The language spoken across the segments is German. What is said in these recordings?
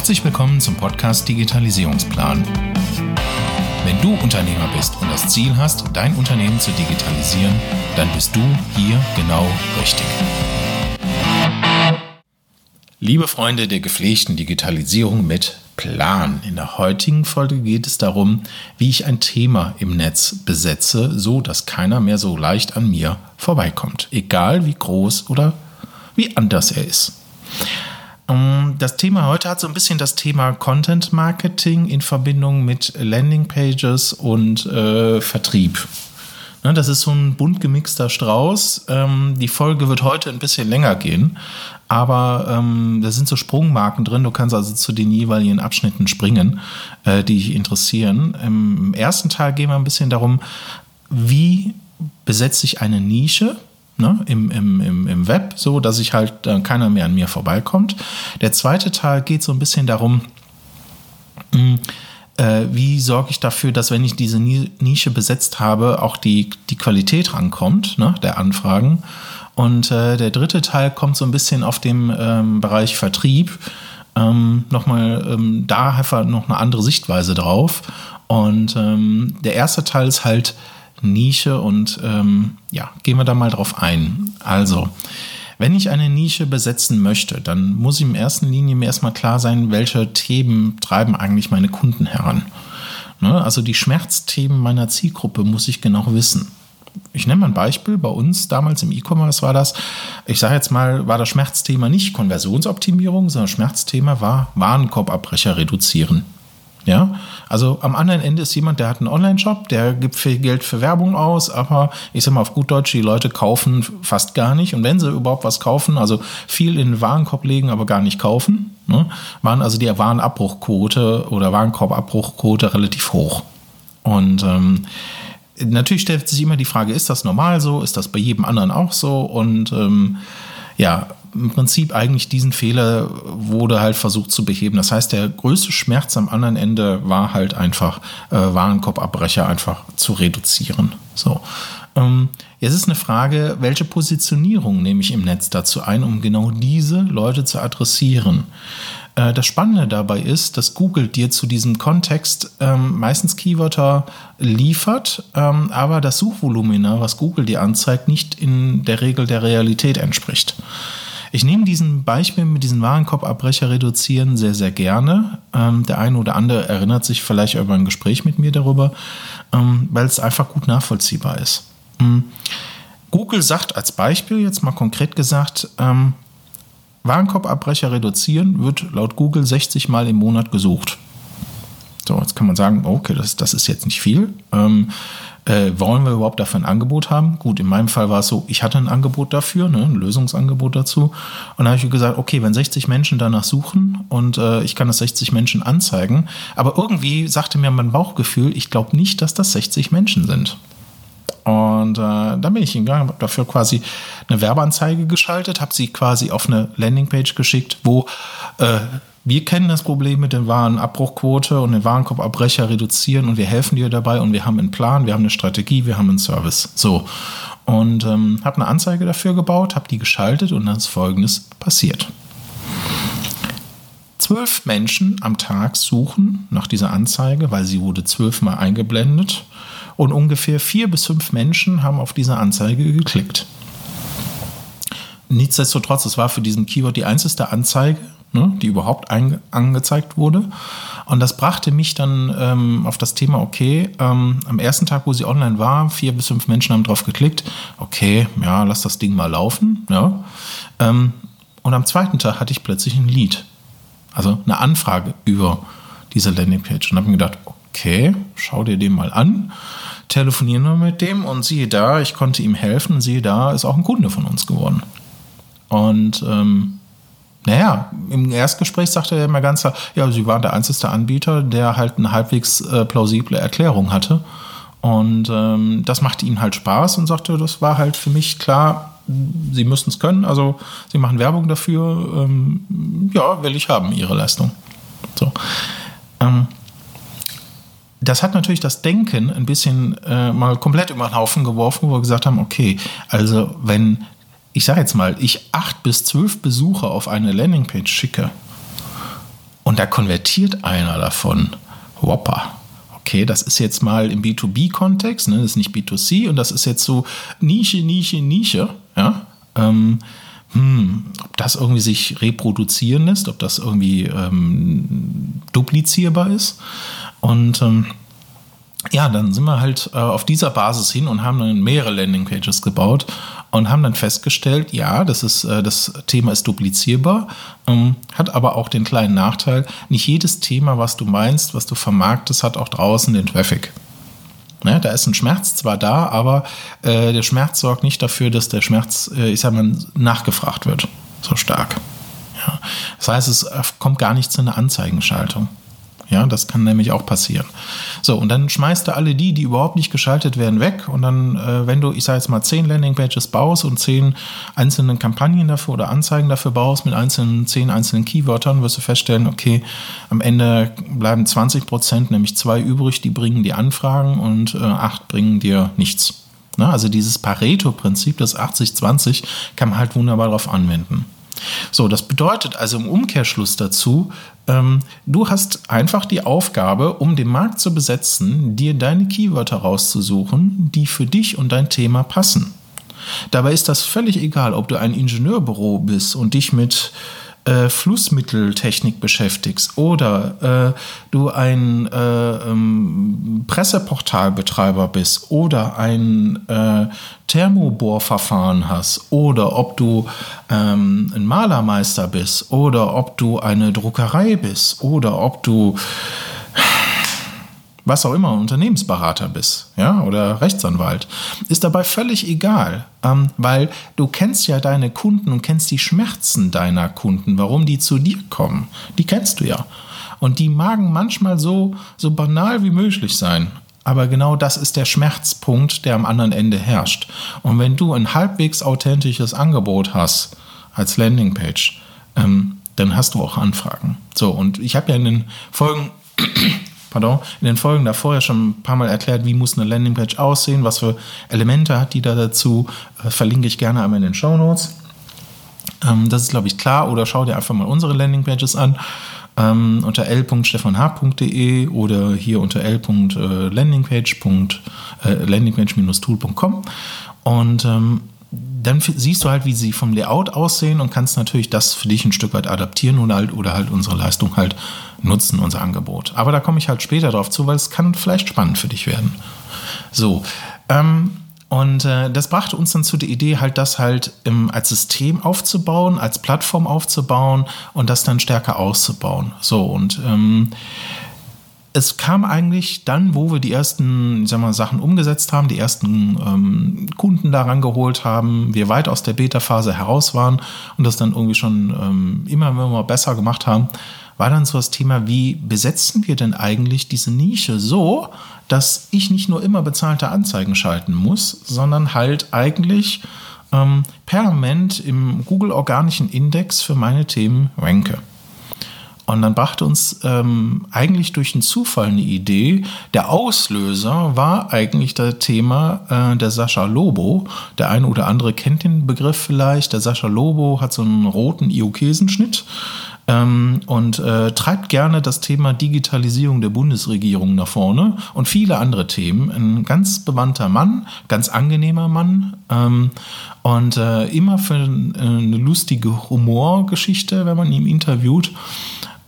Herzlich willkommen zum Podcast Digitalisierungsplan. Wenn du Unternehmer bist und das Ziel hast, dein Unternehmen zu digitalisieren, dann bist du hier genau richtig. Liebe Freunde der gepflegten Digitalisierung mit Plan. In der heutigen Folge geht es darum, wie ich ein Thema im Netz besetze, so dass keiner mehr so leicht an mir vorbeikommt, egal wie groß oder wie anders er ist. Ähm, das Thema heute hat so ein bisschen das Thema Content Marketing in Verbindung mit Landing Pages und äh, Vertrieb. Ne, das ist so ein bunt gemixter Strauß. Ähm, die Folge wird heute ein bisschen länger gehen, aber ähm, da sind so Sprungmarken drin. Du kannst also zu den jeweiligen Abschnitten springen, äh, die dich interessieren. Im ersten Teil gehen wir ein bisschen darum, wie besetze ich eine Nische ne, im, im, im, im Web, so dass ich halt äh, keiner mehr an mir vorbeikommt. Der zweite Teil geht so ein bisschen darum, hm, äh, wie sorge ich dafür, dass wenn ich diese Nische besetzt habe, auch die, die Qualität rankommt, ne, der Anfragen. Und äh, der dritte Teil kommt so ein bisschen auf dem ähm, Bereich Vertrieb. Ähm, nochmal, ähm, da einfach noch eine andere Sichtweise drauf. Und ähm, der erste Teil ist halt Nische und ähm, ja, gehen wir da mal drauf ein. Also, wenn ich eine Nische besetzen möchte, dann muss in erster Linie mir erstmal klar sein, welche Themen treiben eigentlich meine Kunden heran. Ne? Also die Schmerzthemen meiner Zielgruppe muss ich genau wissen. Ich nenne mal ein Beispiel. Bei uns damals im E-Commerce war das, ich sage jetzt mal, war das Schmerzthema nicht Konversionsoptimierung, sondern Schmerzthema war Warenkorbabbrecher reduzieren. Ja, also am anderen Ende ist jemand, der hat einen Online-Shop, der gibt viel Geld für Werbung aus, aber ich sag mal auf gut Deutsch, die Leute kaufen fast gar nicht. Und wenn sie überhaupt was kaufen, also viel in den Warenkorb legen, aber gar nicht kaufen, ne, waren also die Warenabbruchquote oder Warenkorbabbruchquote relativ hoch. Und ähm, natürlich stellt sich immer die Frage, ist das normal so? Ist das bei jedem anderen auch so? Und ähm, ja, im Prinzip eigentlich diesen Fehler wurde halt versucht zu beheben. Das heißt, der größte Schmerz am anderen Ende war halt einfach, äh, Warenkorbabbrecher einfach zu reduzieren. So. Ähm, jetzt ist eine Frage, welche Positionierung nehme ich im Netz dazu ein, um genau diese Leute zu adressieren? Äh, das Spannende dabei ist, dass Google dir zu diesem Kontext ähm, meistens Keywörter liefert, ähm, aber das Suchvolumina, was Google dir anzeigt, nicht in der Regel der Realität entspricht. Ich nehme diesen Beispiel mit diesen Warenkorbabbrecher reduzieren sehr, sehr gerne. Ähm, der eine oder andere erinnert sich vielleicht über ein Gespräch mit mir darüber, ähm, weil es einfach gut nachvollziehbar ist. Ähm, Google sagt als Beispiel, jetzt mal konkret gesagt, ähm, Warenkorbabbrecher reduzieren wird laut Google 60 Mal im Monat gesucht. So, jetzt kann man sagen, okay, das, das ist jetzt nicht viel. Ähm, äh, wollen wir überhaupt dafür ein Angebot haben? Gut, in meinem Fall war es so, ich hatte ein Angebot dafür, ne, ein Lösungsangebot dazu. Und da habe ich gesagt, okay, wenn 60 Menschen danach suchen und äh, ich kann das 60 Menschen anzeigen, aber irgendwie sagte mir mein Bauchgefühl, ich glaube nicht, dass das 60 Menschen sind. Und äh, dann bin ich hingegangen, habe dafür quasi eine Werbeanzeige geschaltet, habe sie quasi auf eine Landingpage geschickt, wo äh, wir kennen das Problem mit der Warenabbruchquote und den Warenkorbabbrecher reduzieren und wir helfen dir dabei und wir haben einen Plan, wir haben eine Strategie, wir haben einen Service. So. Und ähm, habe eine Anzeige dafür gebaut, habe die geschaltet und dann ist folgendes passiert. Zwölf Menschen am Tag suchen nach dieser Anzeige, weil sie wurde zwölfmal eingeblendet und ungefähr vier bis fünf Menschen haben auf diese Anzeige geklickt. Nichtsdestotrotz, es war für diesen Keyword die einzige Anzeige, ne, die überhaupt angezeigt wurde. Und das brachte mich dann ähm, auf das Thema, okay, ähm, am ersten Tag, wo sie online war, vier bis fünf Menschen haben drauf geklickt. Okay, ja, lass das Ding mal laufen. Ja. Ähm, und am zweiten Tag hatte ich plötzlich ein Lied. Also eine Anfrage über diese Landingpage. Und habe mir gedacht, okay, schau dir den mal an. Telefonieren wir mit dem und siehe da, ich konnte ihm helfen siehe da, ist auch ein Kunde von uns geworden. Und ähm, naja, im Erstgespräch sagte er immer ganz klar, ja, sie waren der einzige Anbieter, der halt eine halbwegs äh, plausible Erklärung hatte. Und ähm, das machte ihm halt Spaß und sagte, das war halt für mich klar, sie müssen es können, also sie machen Werbung dafür, ähm, ja, will ich haben, ihre Leistung. So. Ähm, das hat natürlich das Denken ein bisschen äh, mal komplett über den Haufen geworfen, wo wir gesagt haben, okay, also wenn ich sage jetzt mal, ich acht bis zwölf Besucher auf eine Landingpage schicke und da konvertiert einer davon. Whopper. Okay, das ist jetzt mal im B2B-Kontext, ne? das ist nicht B2C und das ist jetzt so Nische, Nische, Nische. Ja? Ähm, hm, ob das irgendwie sich reproduzieren lässt, ob das irgendwie ähm, duplizierbar ist. Und ähm, ja, dann sind wir halt äh, auf dieser Basis hin und haben dann mehrere Landingpages gebaut und haben dann festgestellt, ja, das, ist, äh, das Thema ist duplizierbar, ähm, hat aber auch den kleinen Nachteil, nicht jedes Thema, was du meinst, was du vermarktest, hat auch draußen den Traffic. Ne, da ist ein Schmerz zwar da, aber äh, der Schmerz sorgt nicht dafür, dass der Schmerz, äh, ich sag mal, nachgefragt wird. So stark. Ja. Das heißt, es kommt gar nicht zu einer Anzeigenschaltung. Ja, das kann nämlich auch passieren. So, und dann schmeißt du alle die, die überhaupt nicht geschaltet werden, weg. Und dann, äh, wenn du, ich sage jetzt mal, zehn Landingpages baust und zehn einzelne Kampagnen dafür oder Anzeigen dafür baust mit einzelnen, zehn einzelnen Keywörtern, wirst du feststellen, okay, am Ende bleiben 20 Prozent, nämlich zwei übrig, die bringen dir Anfragen und äh, acht bringen dir nichts. Na, also dieses Pareto-Prinzip, das 80-20, kann man halt wunderbar darauf anwenden. So, das bedeutet also im Umkehrschluss dazu, ähm, du hast einfach die Aufgabe, um den Markt zu besetzen, dir deine Keywörter rauszusuchen, die für dich und dein Thema passen. Dabei ist das völlig egal, ob du ein Ingenieurbüro bist und dich mit äh, Flussmitteltechnik beschäftigst oder äh, du ein äh, ähm, Presseportalbetreiber bist oder ein äh, Thermobohrverfahren hast oder ob du ähm, ein Malermeister bist oder ob du eine Druckerei bist oder ob du was auch immer, Unternehmensberater bist, ja, oder Rechtsanwalt, ist dabei völlig egal, ähm, weil du kennst ja deine Kunden und kennst die Schmerzen deiner Kunden, warum die zu dir kommen. Die kennst du ja. Und die magen manchmal so, so banal wie möglich sein. Aber genau das ist der Schmerzpunkt, der am anderen Ende herrscht. Und wenn du ein halbwegs authentisches Angebot hast als Landingpage, ähm, dann hast du auch Anfragen. So, und ich habe ja in den Folgen pardon, in den Folgen davor ja schon ein paar Mal erklärt, wie muss eine Landingpage aussehen, was für Elemente hat die da dazu. Äh, verlinke ich gerne einmal in den Show Notes. Ähm, das ist, glaube ich, klar. Oder schau dir einfach mal unsere Landingpages an. Ähm, unter l.stefanh.de oder hier unter l.landingpage äh, landingpage-tool.com und ähm, dann siehst du halt, wie sie vom Layout aussehen und kannst natürlich das für dich ein Stück weit adaptieren oder halt, oder halt unsere Leistung halt nutzen, unser Angebot. Aber da komme ich halt später drauf zu, weil es kann vielleicht spannend für dich werden. So, ähm, und äh, das brachte uns dann zu der Idee, halt das halt im, als System aufzubauen, als Plattform aufzubauen und das dann stärker auszubauen. So, und ähm, es kam eigentlich dann, wo wir die ersten sag mal, Sachen umgesetzt haben, die ersten ähm, Kunden daran geholt haben, wir weit aus der Beta-Phase heraus waren und das dann irgendwie schon ähm, immer, immer besser gemacht haben, war dann so das Thema, wie besetzen wir denn eigentlich diese Nische so, dass ich nicht nur immer bezahlte Anzeigen schalten muss, sondern halt eigentlich ähm, permanent im Google Organischen Index für meine Themen ranke. Und dann brachte uns ähm, eigentlich durch einen Zufall eine Idee. Der Auslöser war eigentlich das Thema äh, der Sascha Lobo. Der eine oder andere kennt den Begriff vielleicht. Der Sascha Lobo hat so einen roten Iokesenschnitt ähm, und äh, treibt gerne das Thema Digitalisierung der Bundesregierung nach vorne und viele andere Themen. Ein ganz bewandter Mann, ganz angenehmer Mann ähm, und äh, immer für eine lustige Humorgeschichte, wenn man ihn interviewt.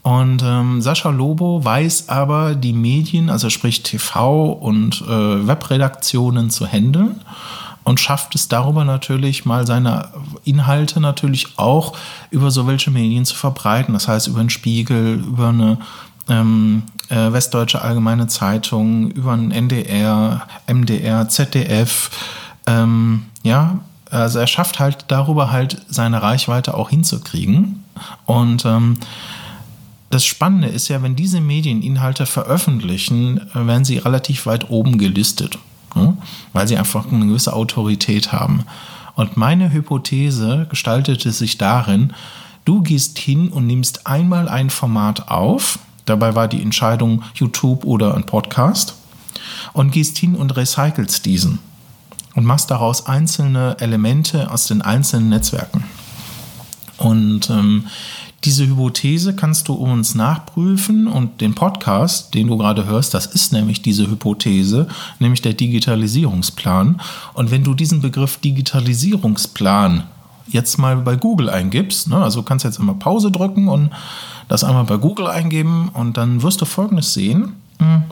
Und ähm, Sascha Lobo weiß aber, die Medien, also sprich TV und äh, Webredaktionen zu handeln und schafft es darüber natürlich mal seine Inhalte natürlich auch über so welche Medien zu verbreiten. Das heißt über einen Spiegel, über eine ähm, äh, Westdeutsche Allgemeine Zeitung, über einen NDR, MDR, ZDF. Ähm, ja, also er schafft halt darüber halt seine Reichweite auch hinzukriegen. Und ähm, das Spannende ist ja, wenn diese Medien Inhalte veröffentlichen, äh, werden sie relativ weit oben gelistet, ne? weil sie einfach eine gewisse Autorität haben. Und meine Hypothese gestaltete sich darin, du gehst hin und nimmst einmal ein Format auf, dabei war die Entscheidung YouTube oder ein Podcast, und gehst hin und recycelst diesen und machst daraus einzelne Elemente aus den einzelnen Netzwerken. Und ähm, Diese Hypothese kannst du uns nachprüfen und den Podcast, den du gerade hörst, das ist nämlich diese Hypothese, nämlich der Digitalisierungsplan. Und wenn du diesen Begriff Digitalisierungsplan jetzt mal bei Google eingibst, ne, also kannst jetzt immer Pause drücken und das einmal bei Google eingeben und dann wirst du Folgendes sehen, hm,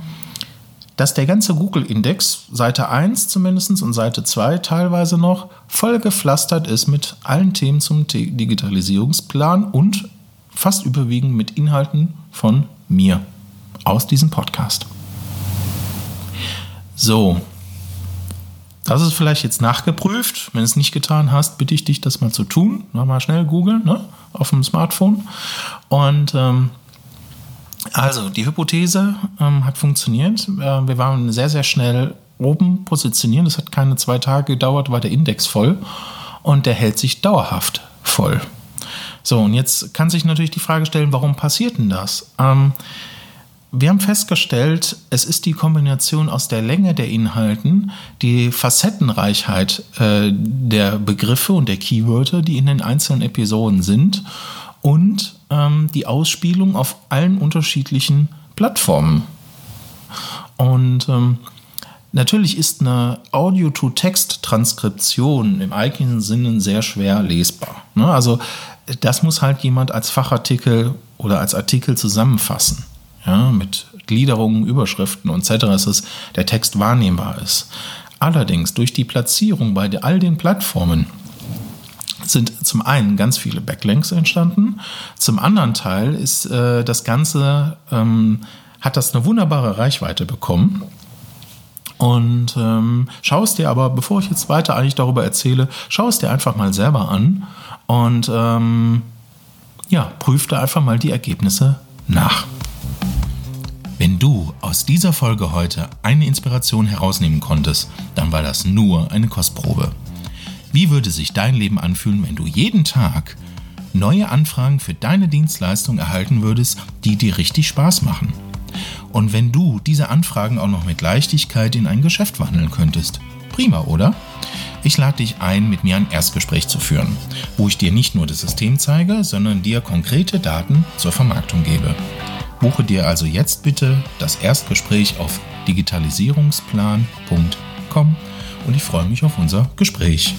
dass der ganze Google-Index, Seite 1 zumindest und Seite 2 teilweise noch, voll gepflastert ist mit allen Themen zum Digitalisierungsplan und fast überwiegend mit Inhalten von mir aus diesem Podcast. So, das ist vielleicht jetzt nachgeprüft. Wenn du es nicht getan hast, bitte ich dich, das mal zu tun. Mal schnell googeln ne? auf dem Smartphone. Und ähm, also, die Hypothese ähm, hat funktioniert. Äh, wir waren sehr, sehr schnell oben positioniert. Es hat keine zwei Tage gedauert, war der Index voll. Und der hält sich dauerhaft voll. So, und jetzt kann sich natürlich die Frage stellen, warum passiert denn das? Ähm, wir haben festgestellt, es ist die Kombination aus der Länge der Inhalten, die Facettenreichheit äh, der Begriffe und der Keywörter, die in den einzelnen Episoden sind und ähm, die Ausspielung auf allen unterschiedlichen Plattformen. Und ähm, natürlich ist eine Audio-to-Text-Transkription im eigentlichen Sinne sehr schwer lesbar. Ne? Also das muss halt jemand als Fachartikel oder als Artikel zusammenfassen ja, mit Gliederungen, Überschriften etc., dass der Text wahrnehmbar ist. Allerdings durch die Platzierung bei all den Plattformen sind zum einen ganz viele Backlinks entstanden, zum anderen Teil ist äh, das Ganze, ähm, hat das eine wunderbare Reichweite bekommen. Und ähm, schau es dir aber, bevor ich jetzt weiter eigentlich darüber erzähle, schau es dir einfach mal selber an und ähm, ja, prüf da einfach mal die Ergebnisse nach. Wenn du aus dieser Folge heute eine Inspiration herausnehmen konntest, dann war das nur eine Kostprobe. Wie würde sich dein Leben anfühlen, wenn du jeden Tag neue Anfragen für deine Dienstleistung erhalten würdest, die dir richtig Spaß machen? Und wenn du diese Anfragen auch noch mit Leichtigkeit in ein Geschäft wandeln könntest? Prima, oder? Ich lade dich ein, mit mir ein Erstgespräch zu führen, wo ich dir nicht nur das System zeige, sondern dir konkrete Daten zur Vermarktung gebe. Buche dir also jetzt bitte das Erstgespräch auf digitalisierungsplan.com und ich freue mich auf unser Gespräch.